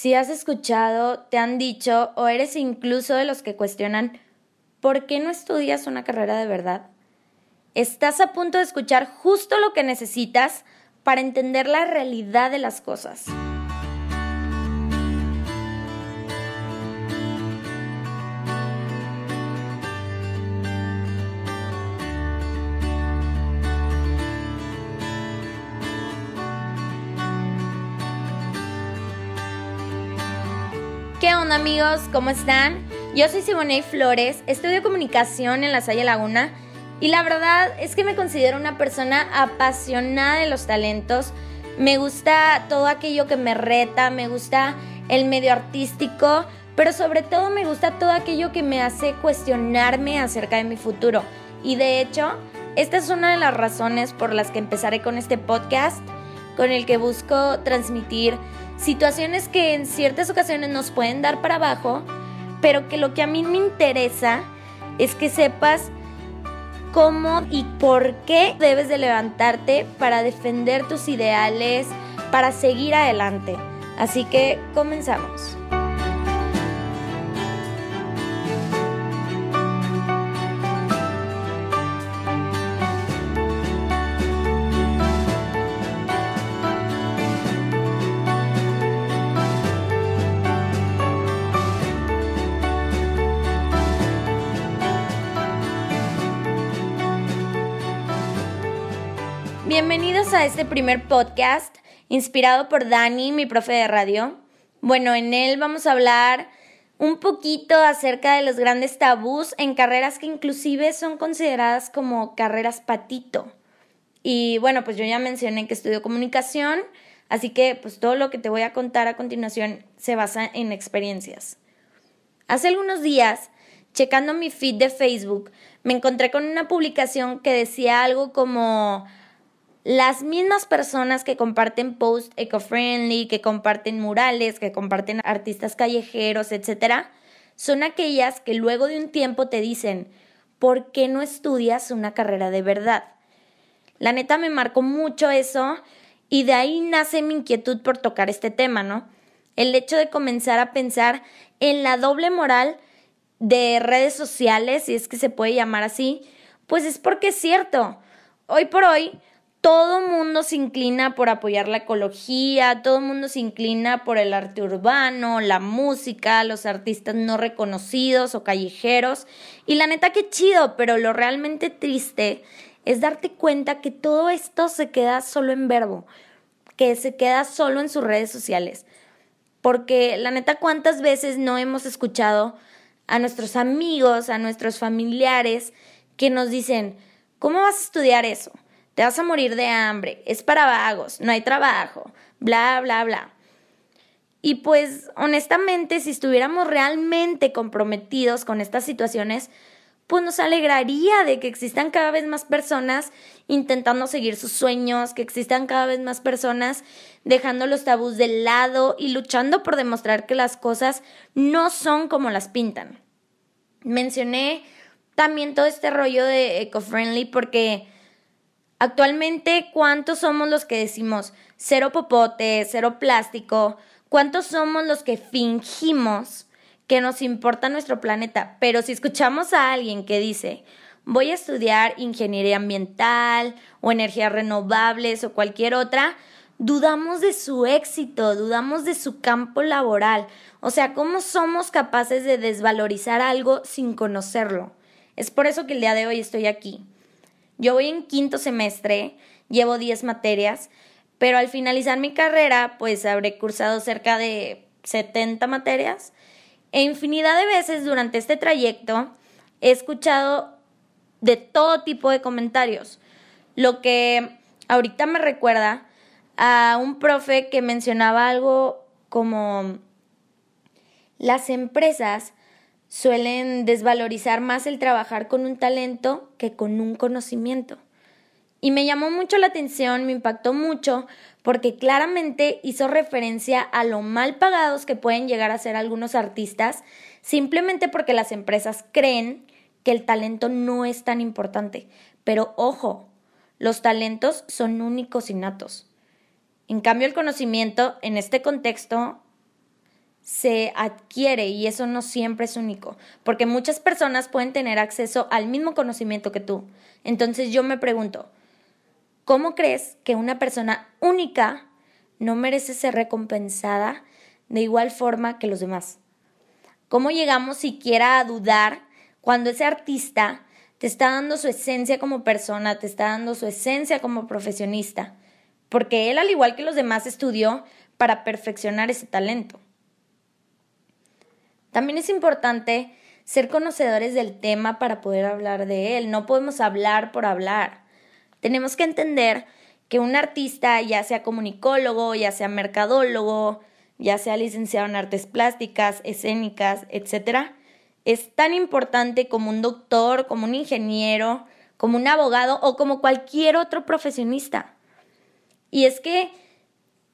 Si has escuchado, te han dicho o eres incluso de los que cuestionan ¿por qué no estudias una carrera de verdad? Estás a punto de escuchar justo lo que necesitas para entender la realidad de las cosas. ¿Qué onda amigos? ¿Cómo están? Yo soy Simone Flores, estudio comunicación en la Salle Laguna y la verdad es que me considero una persona apasionada de los talentos. Me gusta todo aquello que me reta, me gusta el medio artístico, pero sobre todo me gusta todo aquello que me hace cuestionarme acerca de mi futuro. Y de hecho, esta es una de las razones por las que empezaré con este podcast, con el que busco transmitir situaciones que en ciertas ocasiones nos pueden dar para abajo, pero que lo que a mí me interesa es que sepas cómo y por qué debes de levantarte para defender tus ideales, para seguir adelante. Así que comenzamos. A este primer podcast inspirado por Dani, mi profe de radio. Bueno, en él vamos a hablar un poquito acerca de los grandes tabús en carreras que inclusive son consideradas como carreras patito. Y bueno, pues yo ya mencioné que estudio comunicación, así que pues todo lo que te voy a contar a continuación se basa en experiencias. Hace algunos días, checando mi feed de Facebook, me encontré con una publicación que decía algo como las mismas personas que comparten posts eco-friendly, que comparten murales, que comparten artistas callejeros, etc., son aquellas que luego de un tiempo te dicen, ¿por qué no estudias una carrera de verdad? La neta me marcó mucho eso y de ahí nace mi inquietud por tocar este tema, ¿no? El hecho de comenzar a pensar en la doble moral de redes sociales, si es que se puede llamar así, pues es porque es cierto. Hoy por hoy, todo mundo se inclina por apoyar la ecología, todo mundo se inclina por el arte urbano, la música, los artistas no reconocidos o callejeros. Y la neta que chido, pero lo realmente triste es darte cuenta que todo esto se queda solo en verbo, que se queda solo en sus redes sociales. Porque la neta, ¿cuántas veces no hemos escuchado a nuestros amigos, a nuestros familiares que nos dicen, ¿cómo vas a estudiar eso? Te vas a morir de hambre, es para vagos, no hay trabajo, bla, bla, bla. Y pues honestamente, si estuviéramos realmente comprometidos con estas situaciones, pues nos alegraría de que existan cada vez más personas intentando seguir sus sueños, que existan cada vez más personas dejando los tabús de lado y luchando por demostrar que las cosas no son como las pintan. Mencioné también todo este rollo de eco-friendly porque Actualmente, ¿cuántos somos los que decimos cero popote, cero plástico? ¿Cuántos somos los que fingimos que nos importa nuestro planeta? Pero si escuchamos a alguien que dice, voy a estudiar ingeniería ambiental o energías renovables o cualquier otra, dudamos de su éxito, dudamos de su campo laboral. O sea, ¿cómo somos capaces de desvalorizar algo sin conocerlo? Es por eso que el día de hoy estoy aquí yo voy en quinto semestre, llevo 10 materias, pero al finalizar mi carrera, pues habré cursado cerca de 70 materias. E infinidad de veces durante este trayecto he escuchado de todo tipo de comentarios, lo que ahorita me recuerda a un profe que mencionaba algo como las empresas suelen desvalorizar más el trabajar con un talento que con un conocimiento. Y me llamó mucho la atención, me impactó mucho, porque claramente hizo referencia a lo mal pagados que pueden llegar a ser algunos artistas, simplemente porque las empresas creen que el talento no es tan importante. Pero ojo, los talentos son únicos y natos. En cambio, el conocimiento, en este contexto, se adquiere y eso no siempre es único, porque muchas personas pueden tener acceso al mismo conocimiento que tú. Entonces yo me pregunto, ¿cómo crees que una persona única no merece ser recompensada de igual forma que los demás? ¿Cómo llegamos siquiera a dudar cuando ese artista te está dando su esencia como persona, te está dando su esencia como profesionista? Porque él, al igual que los demás, estudió para perfeccionar ese talento. También es importante ser conocedores del tema para poder hablar de él. No podemos hablar por hablar. Tenemos que entender que un artista, ya sea comunicólogo, ya sea mercadólogo, ya sea licenciado en artes plásticas, escénicas, etc., es tan importante como un doctor, como un ingeniero, como un abogado o como cualquier otro profesionista. Y es que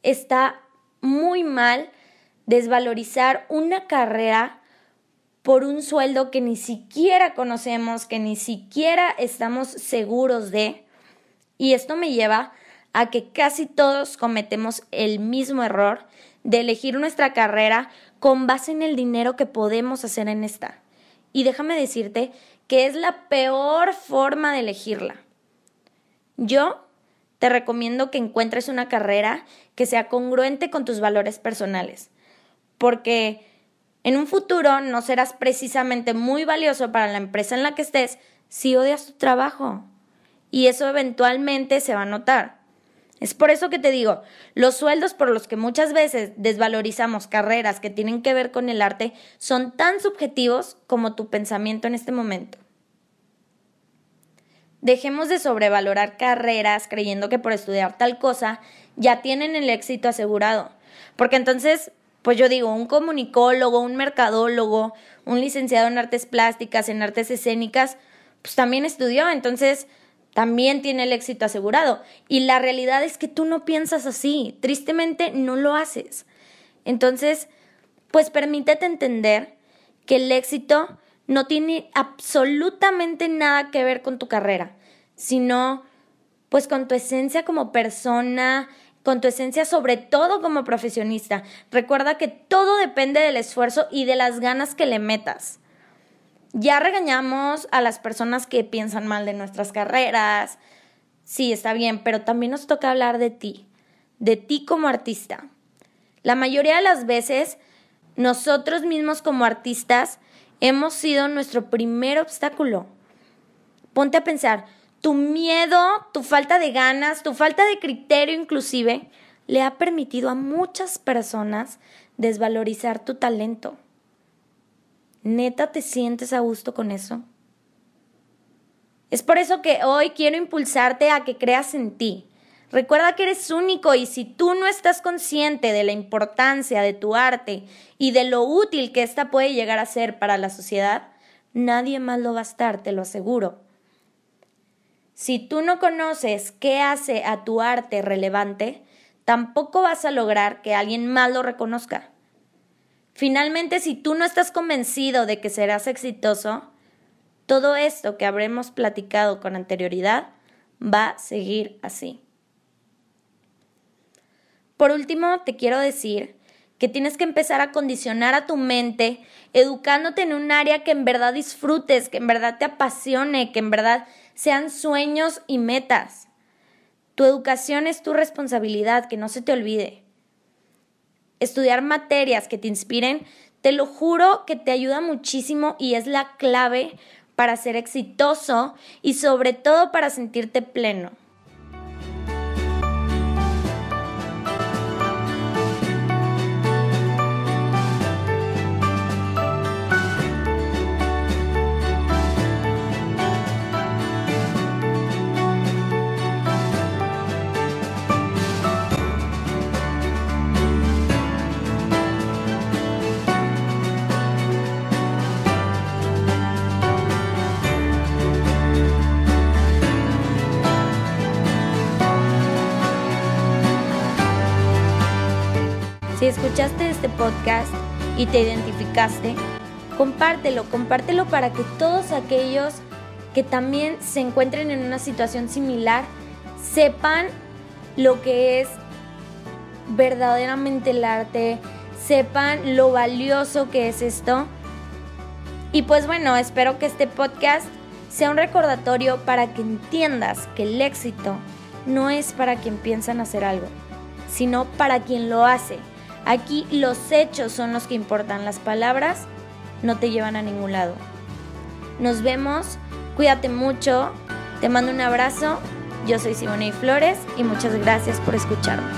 está muy mal desvalorizar una carrera por un sueldo que ni siquiera conocemos, que ni siquiera estamos seguros de. Y esto me lleva a que casi todos cometemos el mismo error de elegir nuestra carrera con base en el dinero que podemos hacer en esta. Y déjame decirte que es la peor forma de elegirla. Yo te recomiendo que encuentres una carrera que sea congruente con tus valores personales porque en un futuro no serás precisamente muy valioso para la empresa en la que estés si odias tu trabajo. Y eso eventualmente se va a notar. Es por eso que te digo, los sueldos por los que muchas veces desvalorizamos carreras que tienen que ver con el arte son tan subjetivos como tu pensamiento en este momento. Dejemos de sobrevalorar carreras creyendo que por estudiar tal cosa ya tienen el éxito asegurado, porque entonces pues yo digo, un comunicólogo, un mercadólogo, un licenciado en artes plásticas, en artes escénicas, pues también estudió, entonces también tiene el éxito asegurado. Y la realidad es que tú no piensas así, tristemente no lo haces. Entonces, pues permítete entender que el éxito no tiene absolutamente nada que ver con tu carrera, sino pues con tu esencia como persona, con tu esencia, sobre todo como profesionista. Recuerda que todo depende del esfuerzo y de las ganas que le metas. Ya regañamos a las personas que piensan mal de nuestras carreras. Sí, está bien, pero también nos toca hablar de ti, de ti como artista. La mayoría de las veces, nosotros mismos como artistas hemos sido nuestro primer obstáculo. Ponte a pensar, tu miedo, tu falta de ganas, tu falta de criterio inclusive, le ha permitido a muchas personas desvalorizar tu talento. ¿Neta te sientes a gusto con eso? Es por eso que hoy quiero impulsarte a que creas en ti. Recuerda que eres único y si tú no estás consciente de la importancia de tu arte y de lo útil que ésta puede llegar a ser para la sociedad, nadie más lo va a estar, te lo aseguro. Si tú no conoces qué hace a tu arte relevante, tampoco vas a lograr que alguien más lo reconozca. Finalmente, si tú no estás convencido de que serás exitoso, todo esto que habremos platicado con anterioridad va a seguir así. Por último, te quiero decir que tienes que empezar a condicionar a tu mente, educándote en un área que en verdad disfrutes, que en verdad te apasione, que en verdad sean sueños y metas. Tu educación es tu responsabilidad, que no se te olvide. Estudiar materias que te inspiren, te lo juro que te ayuda muchísimo y es la clave para ser exitoso y sobre todo para sentirte pleno. Escuchaste este podcast y te identificaste, compártelo, compártelo para que todos aquellos que también se encuentren en una situación similar sepan lo que es verdaderamente el arte, sepan lo valioso que es esto. Y pues bueno, espero que este podcast sea un recordatorio para que entiendas que el éxito no es para quien piensa en hacer algo, sino para quien lo hace. Aquí los hechos son los que importan, las palabras no te llevan a ningún lado. Nos vemos, cuídate mucho, te mando un abrazo, yo soy Simone Flores y muchas gracias por escucharme.